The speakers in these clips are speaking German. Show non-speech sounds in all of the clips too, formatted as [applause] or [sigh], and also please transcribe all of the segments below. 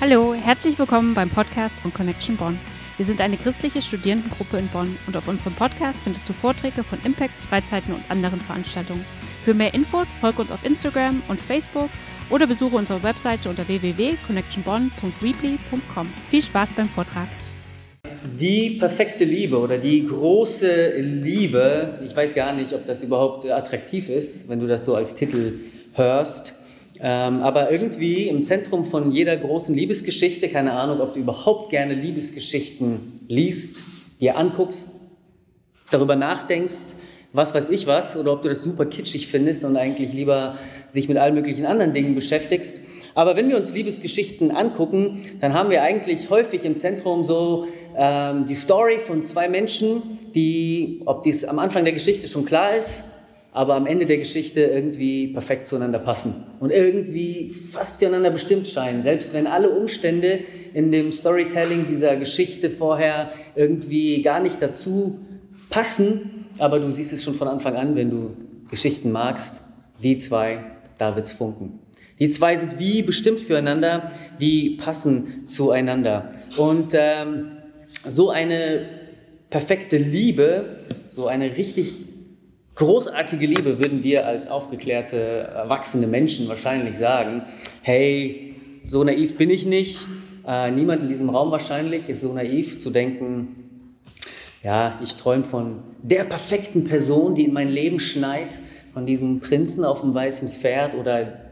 Hallo, herzlich willkommen beim Podcast von Connection Bonn. Wir sind eine christliche Studierendengruppe in Bonn und auf unserem Podcast findest du Vorträge von Impacts, Freizeiten und anderen Veranstaltungen. Für mehr Infos folge uns auf Instagram und Facebook oder besuche unsere Webseite unter www.connectionbonn.weebly.com. Viel Spaß beim Vortrag. Die perfekte Liebe oder die große Liebe, ich weiß gar nicht, ob das überhaupt attraktiv ist, wenn du das so als Titel hörst. Ähm, aber irgendwie im Zentrum von jeder großen Liebesgeschichte, keine Ahnung, ob du überhaupt gerne Liebesgeschichten liest, dir anguckst, darüber nachdenkst, was weiß ich was, oder ob du das super kitschig findest und eigentlich lieber dich mit allen möglichen anderen Dingen beschäftigst. Aber wenn wir uns Liebesgeschichten angucken, dann haben wir eigentlich häufig im Zentrum so ähm, die Story von zwei Menschen, die, ob dies am Anfang der Geschichte schon klar ist, aber am Ende der Geschichte irgendwie perfekt zueinander passen und irgendwie fast füreinander bestimmt scheinen, selbst wenn alle Umstände in dem Storytelling dieser Geschichte vorher irgendwie gar nicht dazu passen, aber du siehst es schon von Anfang an, wenn du Geschichten magst, die zwei, da wird's funken. Die zwei sind wie bestimmt füreinander, die passen zueinander. Und ähm, so eine perfekte Liebe, so eine richtig großartige Liebe würden wir als aufgeklärte, erwachsene Menschen wahrscheinlich sagen, hey, so naiv bin ich nicht. Äh, niemand in diesem Raum wahrscheinlich ist so naiv zu denken, ja, ich träume von der perfekten Person, die in mein Leben schneit, von diesem Prinzen auf dem weißen Pferd oder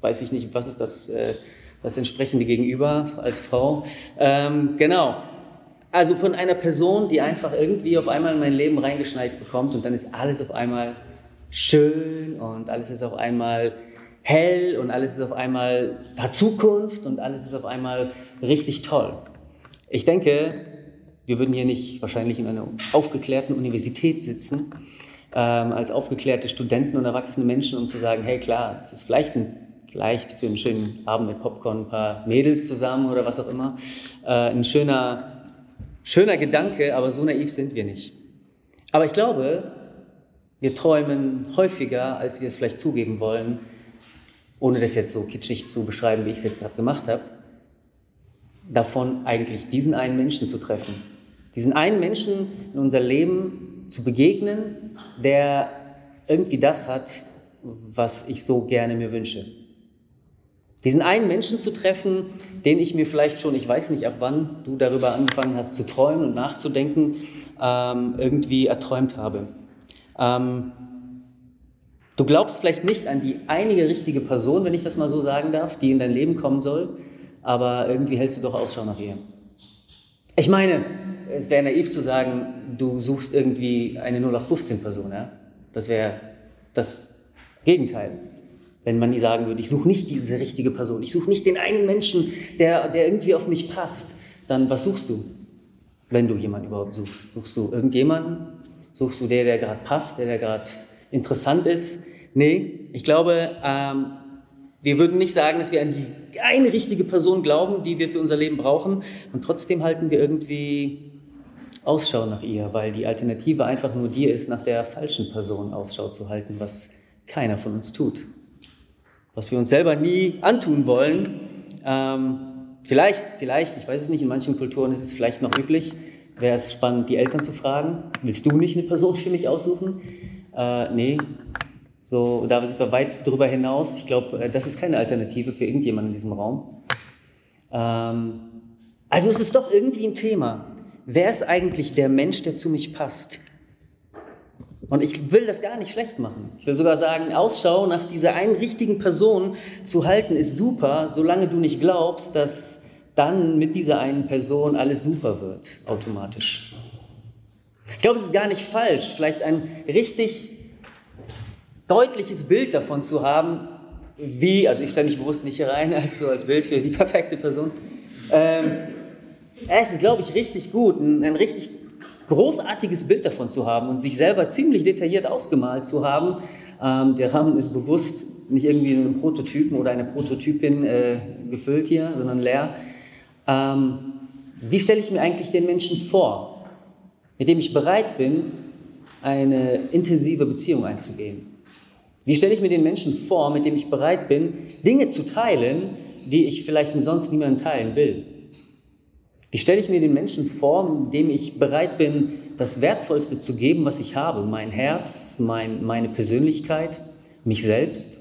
weiß ich nicht, was ist das, äh, das entsprechende Gegenüber als Frau. Ähm, genau, also von einer Person, die einfach irgendwie auf einmal in mein Leben reingeschneit bekommt und dann ist alles auf einmal schön und alles ist auf einmal hell und alles ist auf einmal da Zukunft und alles ist auf einmal richtig toll. Ich denke, wir würden hier nicht wahrscheinlich in einer aufgeklärten Universität sitzen, ähm, als aufgeklärte Studenten und erwachsene Menschen, um zu sagen, hey klar, es ist vielleicht ein vielleicht für einen schönen Abend mit Popcorn ein paar Mädels zusammen oder was auch immer, äh, ein schöner Schöner Gedanke, aber so naiv sind wir nicht. Aber ich glaube, wir träumen häufiger, als wir es vielleicht zugeben wollen, ohne das jetzt so kitschig zu beschreiben, wie ich es jetzt gerade gemacht habe, davon eigentlich diesen einen Menschen zu treffen. Diesen einen Menschen in unser Leben zu begegnen, der irgendwie das hat, was ich so gerne mir wünsche. Diesen einen Menschen zu treffen, den ich mir vielleicht schon, ich weiß nicht ab wann du darüber angefangen hast zu träumen und nachzudenken, ähm, irgendwie erträumt habe. Ähm, du glaubst vielleicht nicht an die einige richtige Person, wenn ich das mal so sagen darf, die in dein Leben kommen soll, aber irgendwie hältst du doch Ausschau nach ihr. Ich meine, es wäre naiv zu sagen, du suchst irgendwie eine 0815-Person. Ja? Das wäre das Gegenteil wenn man nie sagen würde, ich suche nicht diese richtige Person, ich suche nicht den einen Menschen, der, der irgendwie auf mich passt, dann was suchst du, wenn du jemanden überhaupt suchst? Suchst du irgendjemanden? Suchst du der, der gerade passt, der, der gerade interessant ist? Nee, ich glaube, ähm, wir würden nicht sagen, dass wir an die eine richtige Person glauben, die wir für unser Leben brauchen. Und trotzdem halten wir irgendwie Ausschau nach ihr, weil die Alternative einfach nur die ist, nach der falschen Person Ausschau zu halten, was keiner von uns tut was wir uns selber nie antun wollen. Ähm, vielleicht, vielleicht, ich weiß es nicht, in manchen Kulturen ist es vielleicht noch üblich, wäre es spannend, die Eltern zu fragen, willst du nicht eine Person für mich aussuchen? Äh, nee, so, da sind wir weit drüber hinaus. Ich glaube, äh, das ist keine Alternative für irgendjemanden in diesem Raum. Ähm, also es ist doch irgendwie ein Thema. Wer ist eigentlich der Mensch, der zu mich passt? Und ich will das gar nicht schlecht machen. Ich will sogar sagen, Ausschau nach dieser einen richtigen Person zu halten ist super, solange du nicht glaubst, dass dann mit dieser einen Person alles super wird, automatisch. Ich glaube, es ist gar nicht falsch, vielleicht ein richtig deutliches Bild davon zu haben, wie, also ich stelle mich bewusst nicht hier rein [laughs] als so als Bild für die perfekte Person. Ähm, es ist, glaube ich, richtig gut, ein, ein richtig großartiges Bild davon zu haben und sich selber ziemlich detailliert ausgemalt zu haben. Ähm, der Rahmen ist bewusst nicht irgendwie in einem Prototypen oder eine Prototypin äh, gefüllt hier, sondern leer. Ähm, wie stelle ich mir eigentlich den Menschen vor, mit dem ich bereit bin, eine intensive Beziehung einzugehen? Wie stelle ich mir den Menschen vor, mit dem ich bereit bin, Dinge zu teilen, die ich vielleicht mit sonst niemandem teilen will? Wie stelle ich mir den Menschen vor, dem ich bereit bin, das Wertvollste zu geben, was ich habe? Mein Herz, mein, meine Persönlichkeit, mich selbst?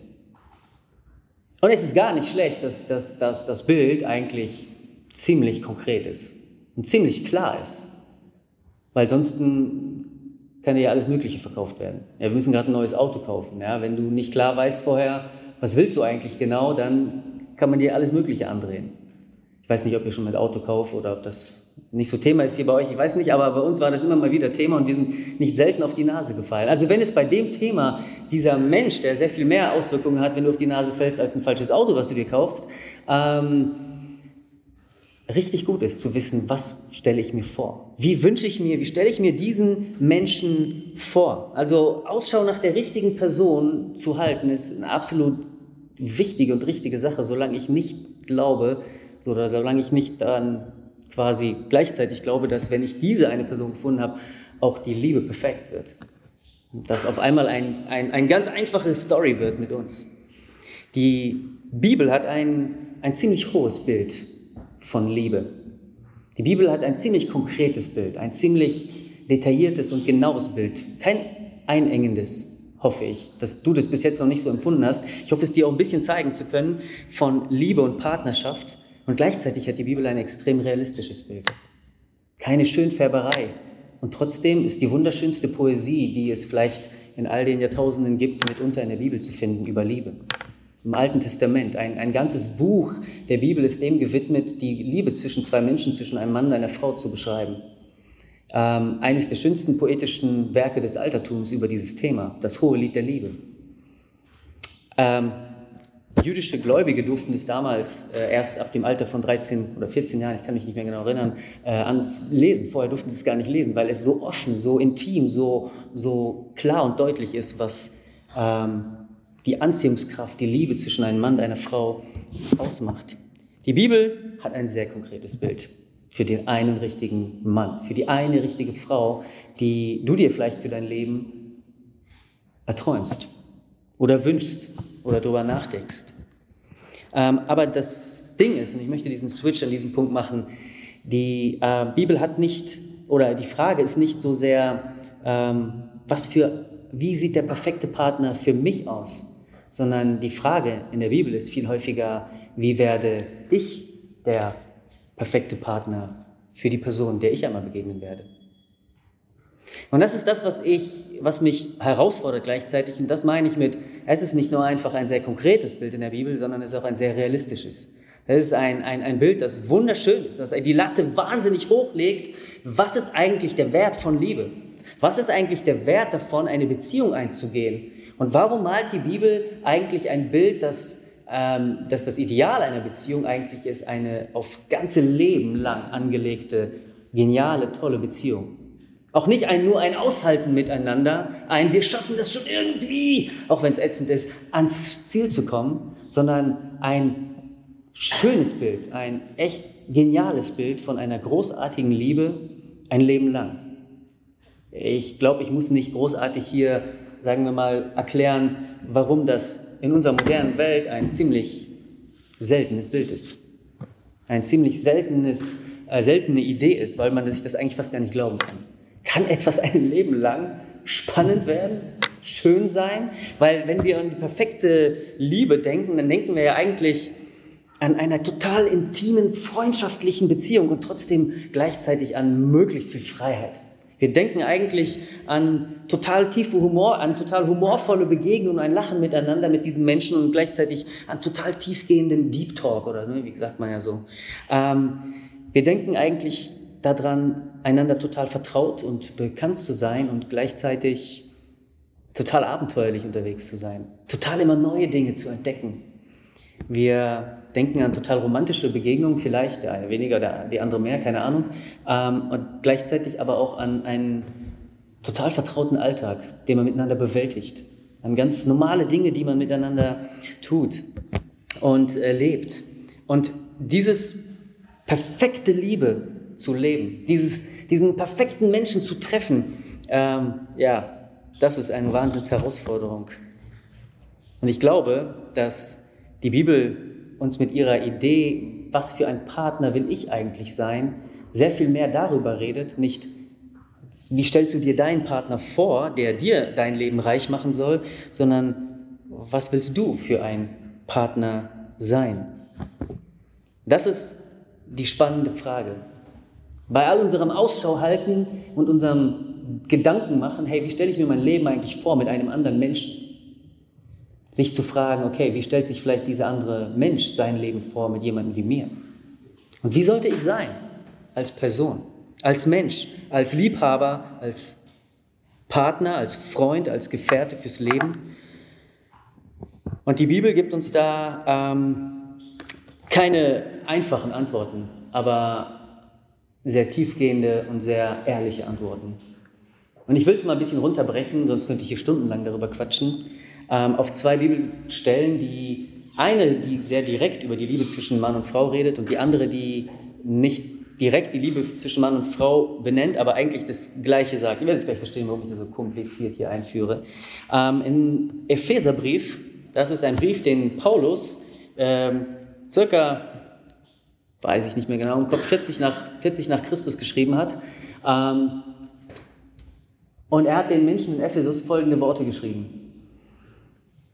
Und es ist gar nicht schlecht, dass, dass, dass das Bild eigentlich ziemlich konkret ist und ziemlich klar ist. Weil sonst kann ja alles Mögliche verkauft werden. Ja, wir müssen gerade ein neues Auto kaufen. Ja, wenn du nicht klar weißt vorher, was willst du eigentlich genau, dann kann man dir alles Mögliche andrehen. Ich weiß nicht, ob ihr schon mit Auto kauft oder ob das nicht so Thema ist hier bei euch, ich weiß nicht, aber bei uns war das immer mal wieder Thema und wir sind nicht selten auf die Nase gefallen. Also wenn es bei dem Thema dieser Mensch, der sehr viel mehr Auswirkungen hat, wenn du auf die Nase fällst als ein falsches Auto, was du dir kaufst, ähm, richtig gut ist zu wissen, was stelle ich mir vor? Wie wünsche ich mir, wie stelle ich mir diesen Menschen vor? Also Ausschau nach der richtigen Person zu halten, ist eine absolut wichtige und richtige Sache, solange ich nicht glaube, oder solange ich nicht daran quasi gleichzeitig glaube, dass wenn ich diese eine Person gefunden habe, auch die Liebe perfekt wird. Dass auf einmal ein, ein, ein ganz einfache Story wird mit uns. Die Bibel hat ein, ein ziemlich hohes Bild von Liebe. Die Bibel hat ein ziemlich konkretes Bild, ein ziemlich detailliertes und genaues Bild. Kein einengendes, hoffe ich, dass du das bis jetzt noch nicht so empfunden hast. Ich hoffe es dir auch ein bisschen zeigen zu können von Liebe und Partnerschaft und gleichzeitig hat die Bibel ein extrem realistisches Bild. Keine Schönfärberei. Und trotzdem ist die wunderschönste Poesie, die es vielleicht in all den Jahrtausenden gibt, mitunter in der Bibel zu finden, über Liebe. Im Alten Testament. Ein, ein ganzes Buch der Bibel ist dem gewidmet, die Liebe zwischen zwei Menschen, zwischen einem Mann und einer Frau zu beschreiben. Ähm, eines der schönsten poetischen Werke des Altertums über dieses Thema, das hohe Lied der Liebe. Ähm, Jüdische Gläubige durften es damals äh, erst ab dem Alter von 13 oder 14 Jahren, ich kann mich nicht mehr genau erinnern, äh, an lesen. Vorher durften sie es gar nicht lesen, weil es so offen, so intim, so, so klar und deutlich ist, was ähm, die Anziehungskraft, die Liebe zwischen einem Mann und einer Frau ausmacht. Die Bibel hat ein sehr konkretes Bild für den einen richtigen Mann, für die eine richtige Frau, die du dir vielleicht für dein Leben erträumst oder wünschst oder darüber nachdenkst. Ähm, aber das Ding ist, und ich möchte diesen Switch an diesem Punkt machen, die äh, Bibel hat nicht, oder die Frage ist nicht so sehr, ähm, was für, wie sieht der perfekte Partner für mich aus, sondern die Frage in der Bibel ist viel häufiger, wie werde ich der perfekte Partner für die Person, der ich einmal begegnen werde. Und das ist das, was, ich, was mich herausfordert gleichzeitig. Und das meine ich mit, es ist nicht nur einfach ein sehr konkretes Bild in der Bibel, sondern es ist auch ein sehr realistisches. Es ist ein, ein, ein Bild, das wunderschön ist, das die Latte wahnsinnig hochlegt. Was ist eigentlich der Wert von Liebe? Was ist eigentlich der Wert davon, eine Beziehung einzugehen? Und warum malt die Bibel eigentlich ein Bild, das, ähm, dass das Ideal einer Beziehung eigentlich ist, eine aufs ganze Leben lang angelegte, geniale, tolle Beziehung? Auch nicht ein, nur ein Aushalten miteinander, ein wir schaffen das schon irgendwie, auch wenn es ätzend ist, ans Ziel zu kommen, sondern ein schönes Bild, ein echt geniales Bild von einer großartigen Liebe ein Leben lang. Ich glaube, ich muss nicht großartig hier, sagen wir mal, erklären, warum das in unserer modernen Welt ein ziemlich seltenes Bild ist. Ein ziemlich seltenes, äh, seltene Idee ist, weil man sich das eigentlich fast gar nicht glauben kann. Kann etwas ein Leben lang spannend werden, schön sein? Weil wenn wir an die perfekte Liebe denken, dann denken wir ja eigentlich an einer total intimen, freundschaftlichen Beziehung und trotzdem gleichzeitig an möglichst viel Freiheit. Wir denken eigentlich an total tiefe Humor, an total humorvolle Begegnungen, ein Lachen miteinander mit diesen Menschen und gleichzeitig an total tiefgehenden Deep Talk oder ne, wie sagt man ja so. Ähm, wir denken eigentlich daran, einander total vertraut und bekannt zu sein und gleichzeitig total abenteuerlich unterwegs zu sein, total immer neue Dinge zu entdecken. Wir denken an total romantische Begegnungen, vielleicht der eine weniger, der, die andere mehr, keine Ahnung, ähm, und gleichzeitig aber auch an einen total vertrauten Alltag, den man miteinander bewältigt, an ganz normale Dinge, die man miteinander tut und erlebt. Und dieses perfekte Liebe zu leben, dieses, diesen perfekten Menschen zu treffen, ähm, ja, das ist eine Wahnsinnsherausforderung. Und ich glaube, dass die Bibel uns mit ihrer Idee, was für ein Partner will ich eigentlich sein, sehr viel mehr darüber redet, nicht wie stellst du dir deinen Partner vor, der dir dein Leben reich machen soll, sondern was willst du für ein Partner sein? Das ist die spannende Frage. Bei all unserem Ausschau halten und unserem Gedanken machen, hey, wie stelle ich mir mein Leben eigentlich vor mit einem anderen Menschen? Sich zu fragen, okay, wie stellt sich vielleicht dieser andere Mensch sein Leben vor mit jemandem wie mir? Und wie sollte ich sein als Person, als Mensch, als Liebhaber, als Partner, als Freund, als Gefährte fürs Leben? Und die Bibel gibt uns da ähm, keine einfachen Antworten, aber sehr tiefgehende und sehr ehrliche Antworten. Und ich will es mal ein bisschen runterbrechen, sonst könnte ich hier stundenlang darüber quatschen, ähm, auf zwei Bibelstellen, die eine, die sehr direkt über die Liebe zwischen Mann und Frau redet und die andere, die nicht direkt die Liebe zwischen Mann und Frau benennt, aber eigentlich das Gleiche sagt. Ihr werdet es gleich verstehen, warum ich das so kompliziert hier einführe. Ähm, Im Epheserbrief, das ist ein Brief, den Paulus ähm, circa weiß ich nicht mehr genau, im Kopf 40 nach, 40 nach Christus geschrieben hat. Ähm, und er hat den Menschen in Ephesus folgende Worte geschrieben.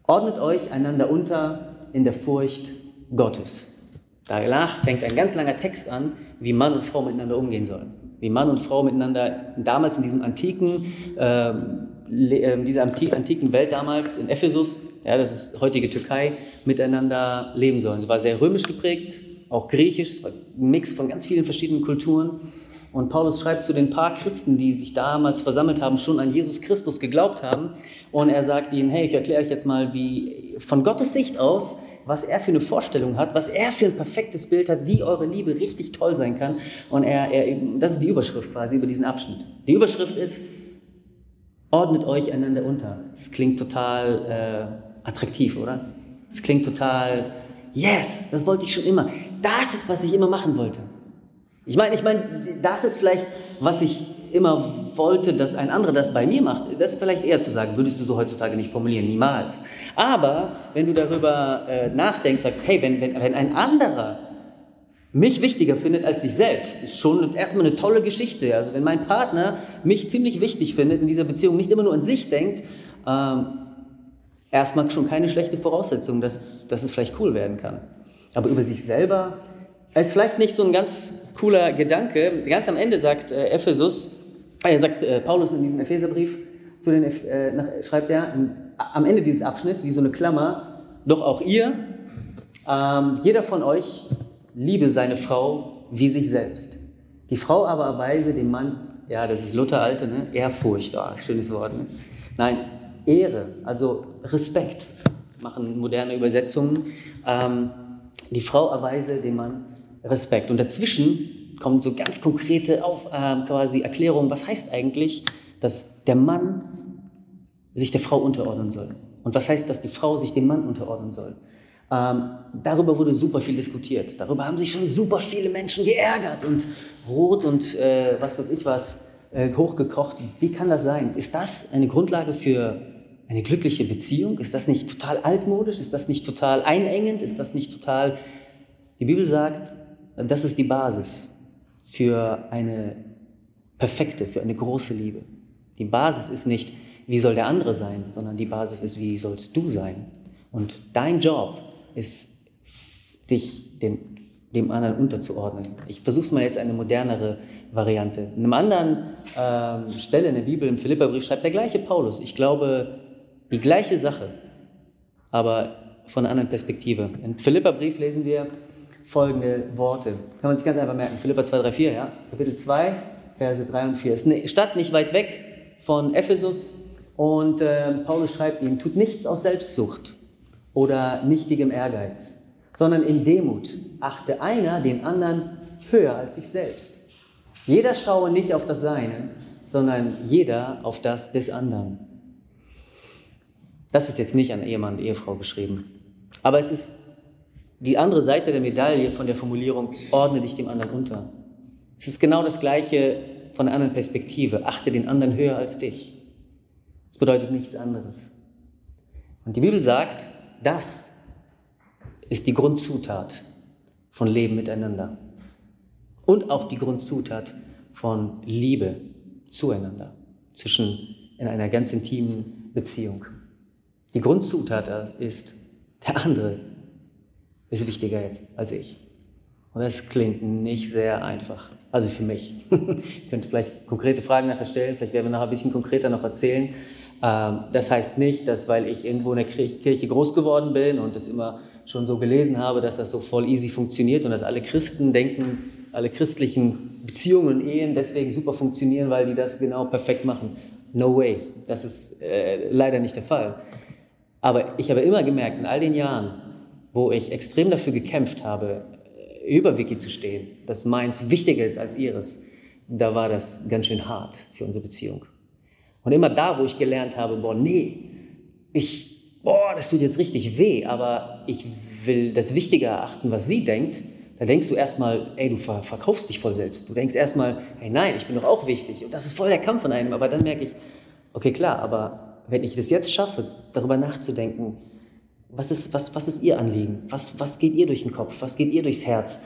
Ordnet euch einander unter in der Furcht Gottes. Danach fängt ein ganz langer Text an, wie Mann und Frau miteinander umgehen sollen. Wie Mann und Frau miteinander damals in diesem antiken, äh, dieser antiken Welt damals in Ephesus, ja, das ist heutige Türkei, miteinander leben sollen. Sie war sehr römisch geprägt, auch Griechisch, es war ein Mix von ganz vielen verschiedenen Kulturen. Und Paulus schreibt zu den paar Christen, die sich damals versammelt haben, schon an Jesus Christus geglaubt haben. Und er sagt ihnen, hey, ich erkläre euch jetzt mal, wie von Gottes Sicht aus, was er für eine Vorstellung hat, was er für ein perfektes Bild hat, wie eure Liebe richtig toll sein kann. Und er, er das ist die Überschrift quasi über diesen Abschnitt. Die Überschrift ist, ordnet euch einander unter. Es klingt total äh, attraktiv, oder? Es klingt total Yes, das wollte ich schon immer. Das ist, was ich immer machen wollte. Ich meine, ich meine, das ist vielleicht, was ich immer wollte, dass ein anderer das bei mir macht. Das ist vielleicht eher zu sagen, würdest du so heutzutage nicht formulieren, niemals. Aber wenn du darüber äh, nachdenkst, sagst, hey, wenn, wenn, wenn ein anderer mich wichtiger findet als sich selbst, ist schon erstmal eine tolle Geschichte. Also wenn mein Partner mich ziemlich wichtig findet in dieser Beziehung, nicht immer nur an sich denkt, ähm, erstmal schon keine schlechte Voraussetzung, dass dass es vielleicht cool werden kann. Aber über sich selber ist vielleicht nicht so ein ganz cooler Gedanke. Ganz am Ende sagt äh, Ephesus, äh, sagt äh, Paulus in diesem Epheserbrief, zu den, äh, nach, schreibt er am Ende dieses Abschnitts, wie so eine Klammer, doch auch ihr, ähm, jeder von euch liebe seine Frau wie sich selbst. Die Frau aber erweise dem Mann, ja, das ist Luther alte, ne? Ehrfurcht, ist ein schönes Wort. Ne? Nein, Ehre, also Respekt, machen moderne Übersetzungen. Ähm, die Frau erweise dem Mann Respekt. Und dazwischen kommen so ganz konkrete auf, äh, quasi Erklärungen, was heißt eigentlich, dass der Mann sich der Frau unterordnen soll. Und was heißt, dass die Frau sich dem Mann unterordnen soll. Ähm, darüber wurde super viel diskutiert. Darüber haben sich schon super viele Menschen geärgert und rot und äh, was weiß ich was äh, hochgekocht. Wie kann das sein? Ist das eine Grundlage für eine glückliche Beziehung? Ist das nicht total altmodisch? Ist das nicht total einengend? Ist das nicht total... Die Bibel sagt, das ist die Basis für eine perfekte, für eine große Liebe. Die Basis ist nicht, wie soll der andere sein, sondern die Basis ist, wie sollst du sein. Und dein Job ist, dich dem, dem anderen unterzuordnen. Ich versuche es mal jetzt eine modernere Variante. In einer anderen äh, Stelle in der Bibel, im Philipperbrief, schreibt der gleiche Paulus, ich glaube, die gleiche Sache, aber von einer anderen Perspektive. Im Philipperbrief lesen wir folgende Worte. Kann man sich ganz einfach merken. Philippa 2, 3, 4, ja? Kapitel 2, Verse 3 und 4. Es ist eine Stadt nicht weit weg von Ephesus und äh, Paulus schreibt ihm, tut nichts aus Selbstsucht oder nichtigem Ehrgeiz, sondern in Demut achte einer den anderen höher als sich selbst. Jeder schaue nicht auf das Seine, sondern jeder auf das des anderen. Das ist jetzt nicht an Ehemann und Ehefrau geschrieben. Aber es ist die andere Seite der Medaille von der Formulierung, ordne dich dem anderen unter. Es ist genau das Gleiche von einer anderen Perspektive. Achte den anderen höher als dich. Es bedeutet nichts anderes. Und die Bibel sagt, das ist die Grundzutat von Leben miteinander. Und auch die Grundzutat von Liebe zueinander, zwischen in einer ganz intimen Beziehung. Die Grundzutat ist, der andere ist wichtiger jetzt als ich. Und das klingt nicht sehr einfach. Also für mich. [laughs] Ihr könnt vielleicht konkrete Fragen nachher stellen, vielleicht werden wir nachher ein bisschen konkreter noch erzählen. Ähm, das heißt nicht, dass weil ich irgendwo in der Kirche groß geworden bin und das immer schon so gelesen habe, dass das so voll easy funktioniert und dass alle Christen denken, alle christlichen Beziehungen und Ehen deswegen super funktionieren, weil die das genau perfekt machen. No way. Das ist äh, leider nicht der Fall. Aber ich habe immer gemerkt, in all den Jahren, wo ich extrem dafür gekämpft habe, über Wiki zu stehen, dass meins wichtiger ist als ihres, da war das ganz schön hart für unsere Beziehung. Und immer da, wo ich gelernt habe, boah, nee, ich, boah, das tut jetzt richtig weh, aber ich will das wichtiger erachten, was sie denkt, da denkst du erstmal, ey, du verkaufst dich voll selbst. Du denkst erstmal, hey, nein, ich bin doch auch wichtig. Und das ist voll der Kampf von einem. Aber dann merke ich, okay, klar, aber wenn ich das jetzt schaffe, darüber nachzudenken, was ist, was, was ist Ihr Anliegen? Was, was geht ihr durch den Kopf? Was geht ihr durchs Herz?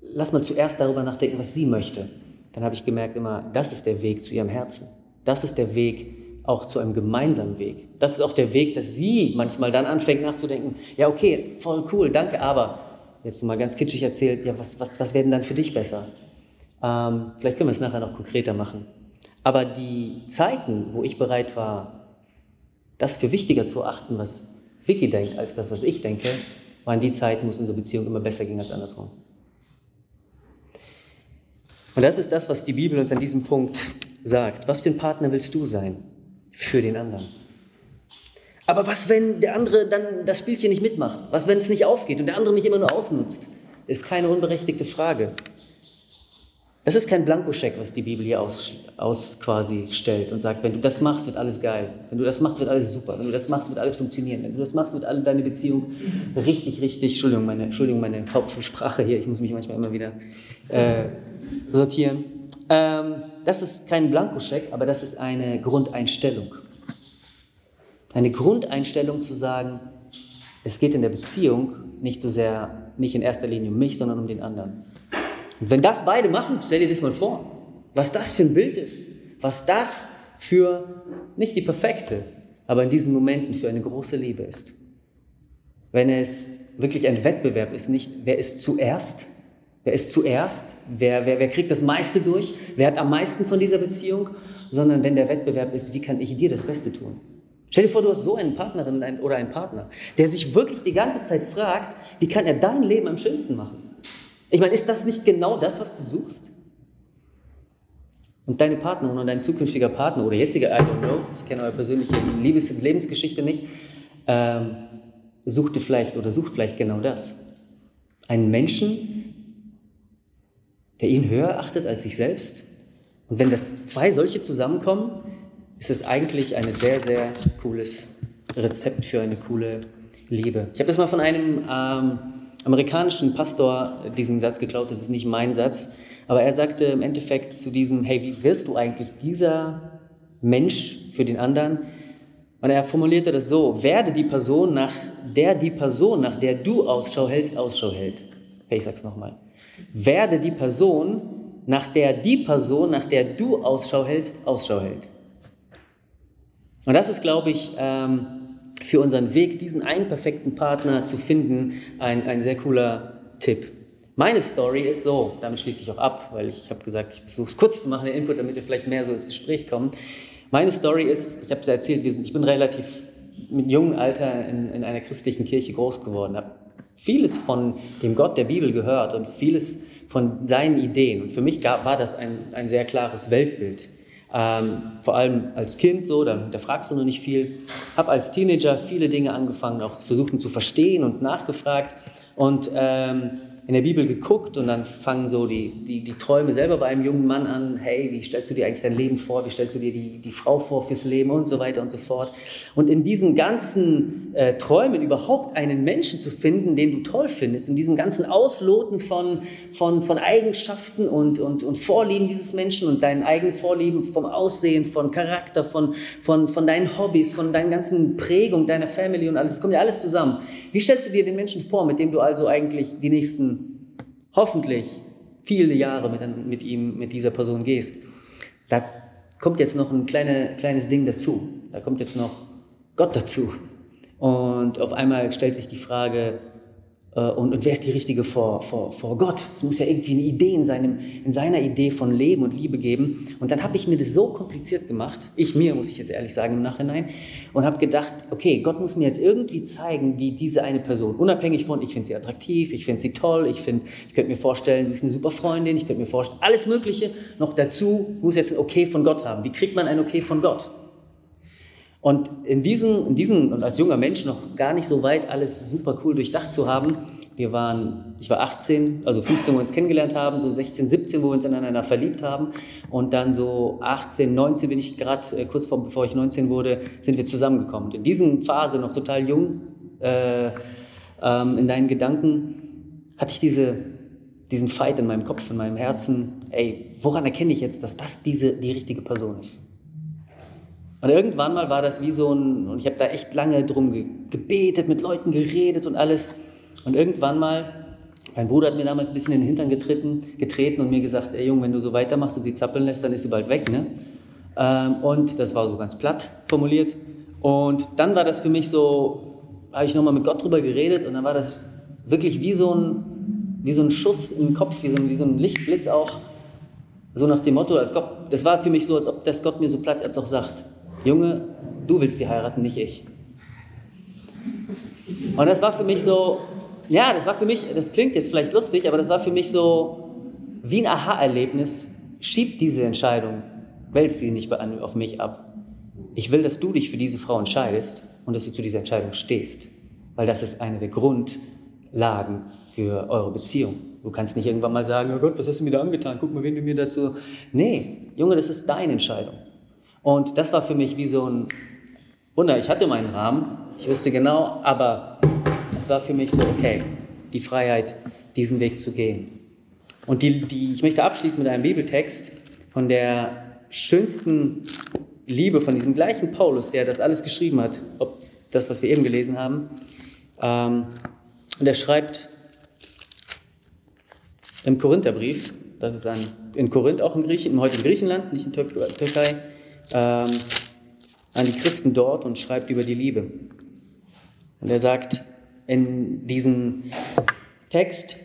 Lass mal zuerst darüber nachdenken, was sie möchte. Dann habe ich gemerkt immer, das ist der Weg zu ihrem Herzen. Das ist der Weg auch zu einem gemeinsamen Weg. Das ist auch der Weg, dass sie manchmal dann anfängt nachzudenken, ja okay, voll cool, danke, aber jetzt mal ganz kitschig erzählt, ja was, was, was werden dann für dich besser? Ähm, vielleicht können wir es nachher noch konkreter machen. Aber die Zeiten, wo ich bereit war, das für wichtiger zu achten, was Vicky denkt, als das, was ich denke, waren die Zeiten, wo es unsere Beziehung immer besser ging als andersrum. Und das ist das, was die Bibel uns an diesem Punkt sagt. Was für ein Partner willst du sein für den anderen? Aber was, wenn der andere dann das Spielchen nicht mitmacht? Was, wenn es nicht aufgeht und der andere mich immer nur ausnutzt? Ist keine unberechtigte Frage. Das ist kein Blankoscheck, was die Bibel hier aus, aus quasi stellt und sagt, wenn du das machst, wird alles geil. Wenn du das machst, wird alles super. Wenn du das machst, wird alles funktionieren. Wenn du das machst, wird alle deine Beziehung richtig, richtig, Entschuldigung, meine, Entschuldigung, meine Hauptschulsprache hier, ich muss mich manchmal immer wieder äh, sortieren. Ähm, das ist kein Blankoscheck, aber das ist eine Grundeinstellung. Eine Grundeinstellung zu sagen, es geht in der Beziehung nicht so sehr, nicht in erster Linie um mich, sondern um den anderen. Und wenn das beide machen, stell dir das mal vor, was das für ein Bild ist, was das für nicht die perfekte, aber in diesen Momenten für eine große Liebe ist. Wenn es wirklich ein Wettbewerb ist, nicht wer ist zuerst, wer ist zuerst, wer, wer, wer kriegt das meiste durch, wer hat am meisten von dieser Beziehung, sondern wenn der Wettbewerb ist, wie kann ich dir das Beste tun? Stell dir vor, du hast so eine Partnerin oder einen Partner, der sich wirklich die ganze Zeit fragt, wie kann er dein Leben am schönsten machen? Ich meine, ist das nicht genau das, was du suchst? Und deine Partnerin und dein zukünftiger Partner oder jetziger, I don't know, ich kenne eure persönliche Liebes- und Lebensgeschichte nicht, ähm, sucht vielleicht oder sucht vielleicht genau das. Einen Menschen, der ihn höher achtet als sich selbst. Und wenn das zwei solche zusammenkommen, ist es eigentlich ein sehr, sehr cooles Rezept für eine coole Liebe. Ich habe das mal von einem ähm, amerikanischen Pastor diesen Satz geklaut, das ist nicht mein Satz, aber er sagte im Endeffekt zu diesem, hey, wie wirst du eigentlich dieser Mensch für den anderen? Und er formulierte das so, werde die Person, nach der die Person, nach der du Ausschau hältst, Ausschau hält. Okay, ich sag's nochmal. Werde die Person, nach der die Person, nach der du Ausschau hältst, Ausschau hält. Und das ist, glaube ich, ähm, für unseren Weg, diesen einen perfekten Partner zu finden, ein, ein sehr cooler Tipp. Meine Story ist so, damit schließe ich auch ab, weil ich habe gesagt, ich versuche es kurz zu machen, den Input, damit wir vielleicht mehr so ins Gespräch kommen. Meine Story ist, ich habe es erzählt, wir sind, ich bin relativ mit jungem Alter in, in einer christlichen Kirche groß geworden, habe vieles von dem Gott der Bibel gehört und vieles von seinen Ideen. Und für mich gab, war das ein, ein sehr klares Weltbild. Ähm, vor allem als Kind so, da, da fragst du noch nicht viel. Habe als Teenager viele Dinge angefangen, auch versuchen zu verstehen und nachgefragt. Und ähm, in der Bibel geguckt und dann fangen so die, die, die Träume selber bei einem jungen Mann an. Hey, wie stellst du dir eigentlich dein Leben vor? Wie stellst du dir die, die Frau vor fürs Leben und so weiter und so fort. Und in diesen ganzen äh, Träumen überhaupt einen Menschen zu finden, den du toll findest, in diesem ganzen Ausloten von, von, von Eigenschaften und, und, und Vorlieben dieses Menschen und deinen eigenen Vorlieben vom Aussehen, von Charakter, von, von, von deinen Hobbys, von deinen ganzen Prägungen, deiner Family und alles, das kommt ja alles zusammen. Wie stellst du dir den Menschen vor, mit dem du also eigentlich die nächsten hoffentlich viele Jahre mit, mit ihm, mit dieser Person gehst, da kommt jetzt noch ein kleine, kleines Ding dazu. Da kommt jetzt noch Gott dazu. Und auf einmal stellt sich die Frage, und, und wer ist die Richtige vor, vor, vor Gott? Es muss ja irgendwie eine Idee in, seinem, in seiner Idee von Leben und Liebe geben. Und dann habe ich mir das so kompliziert gemacht, ich mir, muss ich jetzt ehrlich sagen, im Nachhinein, und habe gedacht, okay, Gott muss mir jetzt irgendwie zeigen, wie diese eine Person, unabhängig von, ich finde sie attraktiv, ich finde sie toll, ich, find, ich könnte mir vorstellen, sie ist eine super Freundin, ich könnte mir vorstellen, alles Mögliche noch dazu, muss jetzt ein Okay von Gott haben. Wie kriegt man ein Okay von Gott? Und in diesem, in diesem, und als junger Mensch noch gar nicht so weit alles super cool durchdacht zu haben, wir waren, ich war 18, also 15, wo wir uns kennengelernt haben, so 16, 17, wo wir uns ineinander verliebt haben. Und dann so 18, 19 bin ich gerade, äh, kurz vor, bevor ich 19 wurde, sind wir zusammengekommen. In dieser Phase, noch total jung, äh, ähm, in deinen Gedanken, hatte ich diese, diesen Fight in meinem Kopf, in meinem Herzen. Ey, woran erkenne ich jetzt, dass das diese, die richtige Person ist? Und irgendwann mal war das wie so ein, und ich habe da echt lange drum gebetet, mit Leuten geredet und alles. Und irgendwann mal, mein Bruder hat mir damals ein bisschen in den Hintern getreten, getreten und mir gesagt, ey Junge, wenn du so weitermachst und sie zappeln lässt, dann ist sie bald weg, ne? Ähm, und das war so ganz platt formuliert. Und dann war das für mich so, habe ich nochmal mit Gott drüber geredet und dann war das wirklich wie so ein, wie so ein Schuss im Kopf, wie so ein, wie so ein Lichtblitz auch. So nach dem Motto, als Gott, das war für mich so, als ob das Gott mir so platt als auch sagt, Junge, du willst sie heiraten, nicht ich. Und das war für mich so, ja, das war für mich, das klingt jetzt vielleicht lustig, aber das war für mich so wie ein Aha-Erlebnis. Schieb diese Entscheidung, wälz sie nicht auf mich ab. Ich will, dass du dich für diese Frau entscheidest und dass du zu dieser Entscheidung stehst, weil das ist eine der Grundlagen für eure Beziehung. Du kannst nicht irgendwann mal sagen, oh Gott, was hast du mir da angetan? Guck mal, wen du mir dazu. Nee, Junge, das ist deine Entscheidung. Und das war für mich wie so ein Wunder. Ich hatte meinen Rahmen, ich wusste genau, aber es war für mich so, okay, die Freiheit, diesen Weg zu gehen. Und die, die, ich möchte abschließen mit einem Bibeltext von der schönsten Liebe, von diesem gleichen Paulus, der das alles geschrieben hat, ob das, was wir eben gelesen haben. Ähm, und er schreibt im Korintherbrief, das ist ein, in Korinth, auch in Griechen, heute in Griechenland, nicht in Türkei, ähm, an die Christen dort und schreibt über die Liebe. Und er sagt in diesem Text,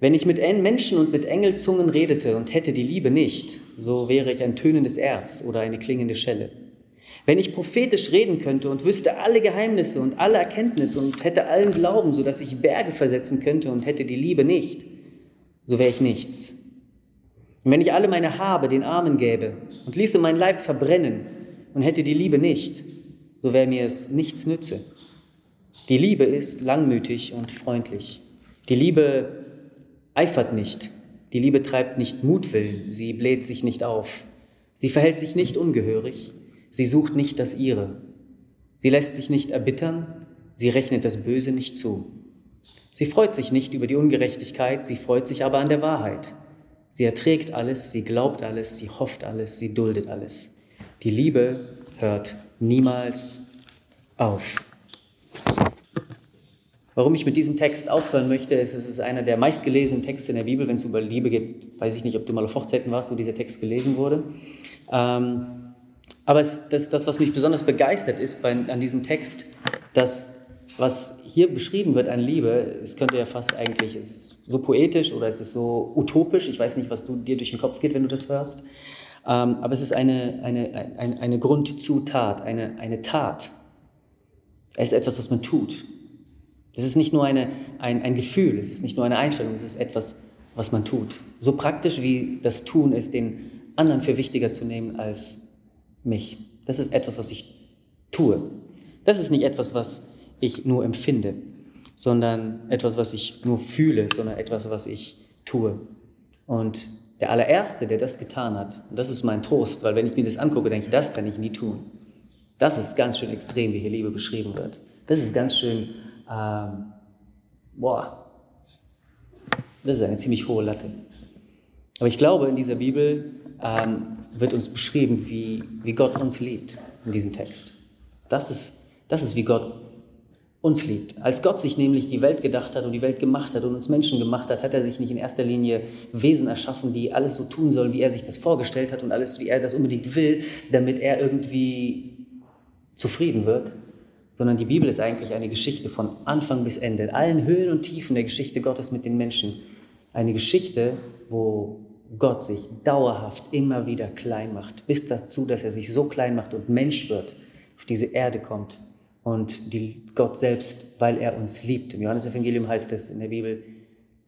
wenn ich mit Menschen und mit Engelzungen redete und hätte die Liebe nicht, so wäre ich ein tönendes Erz oder eine klingende Schelle. Wenn ich prophetisch reden könnte und wüsste alle Geheimnisse und alle Erkenntnisse und hätte allen Glauben, so dass ich Berge versetzen könnte und hätte die Liebe nicht, so wäre ich nichts. Und wenn ich alle meine Habe den Armen gäbe und ließe mein Leib verbrennen und hätte die Liebe nicht, so wäre mir es nichts nütze. Die Liebe ist langmütig und freundlich. Die Liebe eifert nicht. Die Liebe treibt nicht Mutwillen. Sie bläht sich nicht auf. Sie verhält sich nicht ungehörig. Sie sucht nicht das Ihre. Sie lässt sich nicht erbittern. Sie rechnet das Böse nicht zu. Sie freut sich nicht über die Ungerechtigkeit. Sie freut sich aber an der Wahrheit. Sie erträgt alles, sie glaubt alles, sie hofft alles, sie duldet alles. Die Liebe hört niemals auf. Warum ich mit diesem Text aufhören möchte, ist, es ist einer der meistgelesenen Texte in der Bibel, wenn es über Liebe geht. Weiß ich nicht, ob du mal auf Hochzeiten warst, wo dieser Text gelesen wurde. Ähm, aber es, das, das, was mich besonders begeistert, ist bei, an diesem Text, dass was hier beschrieben wird an Liebe, es könnte ja fast eigentlich, es ist so poetisch oder es ist so utopisch, ich weiß nicht, was du, dir durch den Kopf geht, wenn du das hörst, ähm, aber es ist eine, eine, eine, eine Grundzutat, eine, eine Tat. Es ist etwas, was man tut. Es ist nicht nur eine, ein, ein Gefühl, es ist nicht nur eine Einstellung, es ist etwas, was man tut. So praktisch wie das Tun ist, den anderen für wichtiger zu nehmen als mich. Das ist etwas, was ich tue. Das ist nicht etwas, was ich nur empfinde. sondern etwas, was ich nur fühle, sondern etwas, was ich tue. Und der allererste, der das getan hat, und das ist mein Trost, weil wenn ich mir das angucke, denke ich, das kann ich nie tun. Das ist ganz schön extrem, wie hier Liebe beschrieben wird. Das ist ganz schön, ähm, boah, das ist eine ziemlich hohe Latte. Aber ich glaube, in dieser Bibel ähm, wird uns beschrieben, wie, wie Gott uns liebt in diesem Text. Das ist, das ist, wie Gott uns liebt. Als Gott sich nämlich die Welt gedacht hat und die Welt gemacht hat und uns Menschen gemacht hat, hat er sich nicht in erster Linie Wesen erschaffen, die alles so tun sollen, wie er sich das vorgestellt hat und alles, wie er das unbedingt will, damit er irgendwie zufrieden wird, sondern die Bibel ist eigentlich eine Geschichte von Anfang bis Ende, in allen Höhen und Tiefen der Geschichte Gottes mit den Menschen. Eine Geschichte, wo Gott sich dauerhaft immer wieder klein macht, bis dazu, dass er sich so klein macht und Mensch wird, auf diese Erde kommt und die Gott selbst, weil er uns liebt. Im Johannesevangelium heißt es in der Bibel,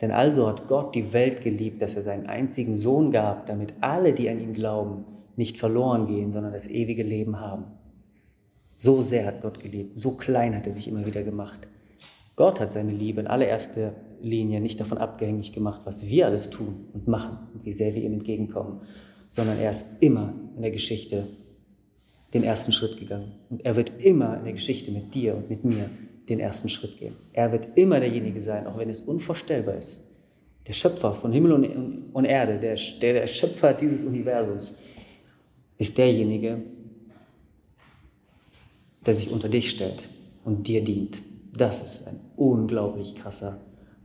denn also hat Gott die Welt geliebt, dass er seinen einzigen Sohn gab, damit alle, die an ihn glauben, nicht verloren gehen, sondern das ewige Leben haben. So sehr hat Gott geliebt, so klein hat er sich immer wieder gemacht. Gott hat seine Liebe in allererster Linie nicht davon abhängig gemacht, was wir alles tun und machen und wie sehr wir ihm entgegenkommen, sondern er ist immer in der Geschichte den ersten Schritt gegangen. Und er wird immer in der Geschichte mit dir und mit mir den ersten Schritt gehen. Er wird immer derjenige sein, auch wenn es unvorstellbar ist. Der Schöpfer von Himmel und, Erde, der, der, der Schöpfer dieses Universums, ist derjenige, der sich unter dich stellt und dir dient. Das ist ein unglaublich krasser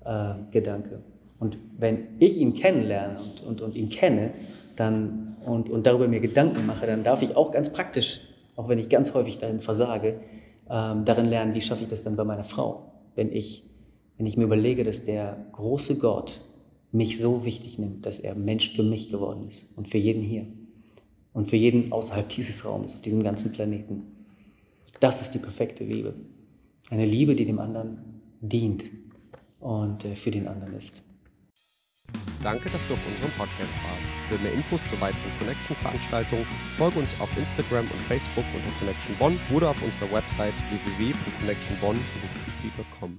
äh, Gedanke. Und wenn ich ihn kennenlerne und, und, und ihn kenne, dann, und, und darüber mir Gedanken mache, dann darf ich auch ganz praktisch, auch wenn ich ganz häufig darin versage, ähm, darin lernen, wie schaffe ich das dann bei meiner Frau, wenn ich, wenn ich mir überlege, dass der große Gott mich so wichtig nimmt, dass er Mensch für mich geworden ist und für jeden hier und für jeden außerhalb dieses Raumes, auf diesem ganzen Planeten. Das ist die perfekte Liebe. Eine Liebe, die dem anderen dient und äh, für den anderen ist. Danke, dass du auf unserem Podcast warst. Für mehr Infos zu weiteren Connection-Veranstaltungen folge uns auf Instagram und Facebook unter Connection Bonn oder auf unserer Website www.connectionbonn.com.